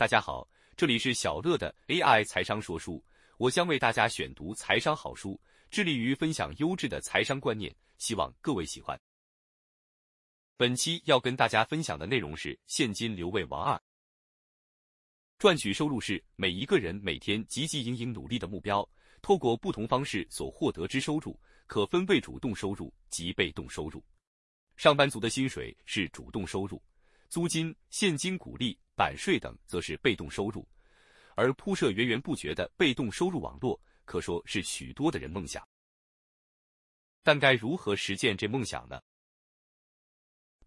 大家好，这里是小乐的 AI 财商说书，我将为大家选读财商好书，致力于分享优质的财商观念，希望各位喜欢。本期要跟大家分享的内容是现金流为王二。赚取收入是每一个人每天积极营营努力的目标。透过不同方式所获得之收入，可分为主动收入及被动收入。上班族的薪水是主动收入，租金、现金股利、版税等则是被动收入。而铺设源源不绝的被动收入网络，可说是许多的人梦想。但该如何实现这梦想呢？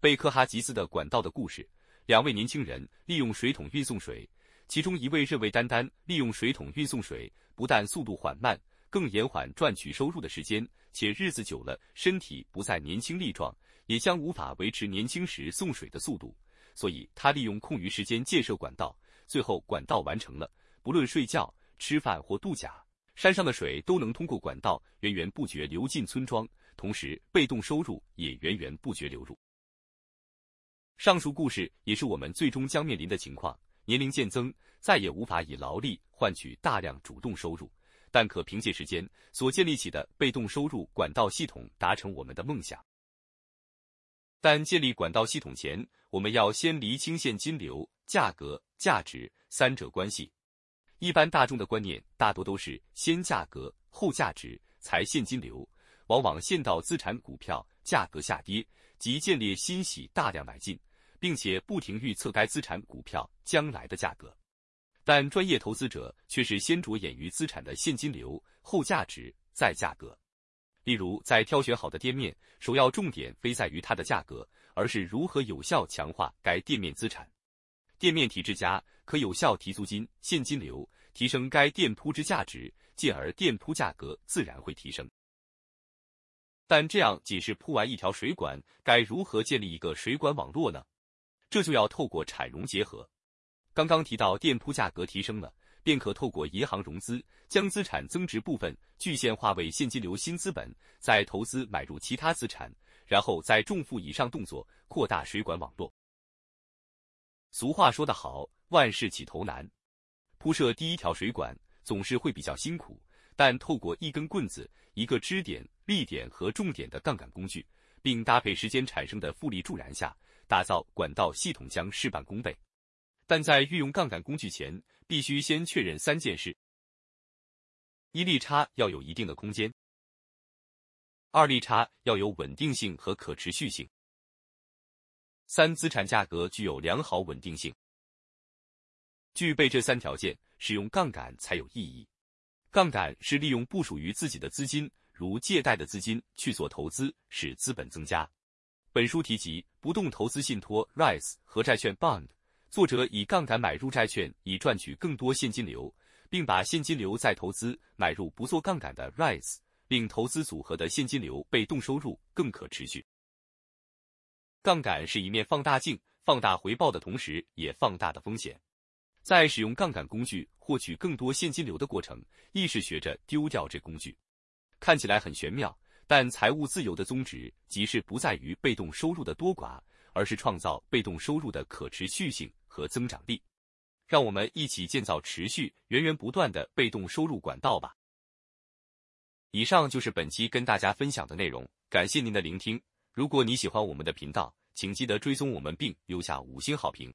贝克哈吉斯的管道的故事：两位年轻人利用水桶运送水。其中一位认为，单单利用水桶运送水，不但速度缓慢，更延缓赚取收入的时间，且日子久了，身体不再年轻力壮，也将无法维持年轻时送水的速度。所以他利用空余时间建设管道，最后管道完成了，不论睡觉、吃饭或度假，山上的水都能通过管道源源不绝流进村庄，同时被动收入也源源不绝流入。上述故事也是我们最终将面临的情况。年龄渐增，再也无法以劳力换取大量主动收入，但可凭借时间所建立起的被动收入管道系统达成我们的梦想。但建立管道系统前，我们要先厘清现金流、价格、价值三者关系。一般大众的观念大多都是先价格后价值才现金流，往往现到资产股票价格下跌，即建立欣喜大量买进。并且不停预测该资产股票将来的价格，但专业投资者却是先着眼于资产的现金流，后价值，再价格。例如，在挑选好的店面，首要重点非在于它的价格，而是如何有效强化该店面资产。店面体质佳，可有效提租金、现金流，提升该店铺之价值，进而店铺价格自然会提升。但这样仅是铺完一条水管，该如何建立一个水管网络呢？这就要透过产融结合。刚刚提到店铺价格提升了，便可透过银行融资，将资产增值部分具现化为现金流新资本，再投资买入其他资产，然后再重复以上动作，扩大水管网络。俗话说得好，万事起头难，铺设第一条水管总是会比较辛苦，但透过一根棍子、一个支点、力点和重点的杠杆工具，并搭配时间产生的复利助燃下。打造管道系统将事半功倍，但在运用杠杆工具前，必须先确认三件事：一利差要有一定的空间；二利差要有稳定性和可持续性；三资产价格具有良好稳定性。具备这三条件，使用杠杆才有意义。杠杆是利用不属于自己的资金，如借贷的资金去做投资，使资本增加。本书提及不动投资信托 （RISE） 和债券 （Bond），作者以杠杆买入债券以赚取更多现金流，并把现金流再投资买入不做杠杆的 RISE，令投资组合的现金流被动收入更可持续。杠杆是一面放大镜，放大回报的同时，也放大的风险。在使用杠杆工具获取更多现金流的过程，亦是学着丢掉这工具，看起来很玄妙。但财务自由的宗旨，即是不在于被动收入的多寡，而是创造被动收入的可持续性和增长力。让我们一起建造持续、源源不断的被动收入管道吧。以上就是本期跟大家分享的内容，感谢您的聆听。如果你喜欢我们的频道，请记得追踪我们并留下五星好评。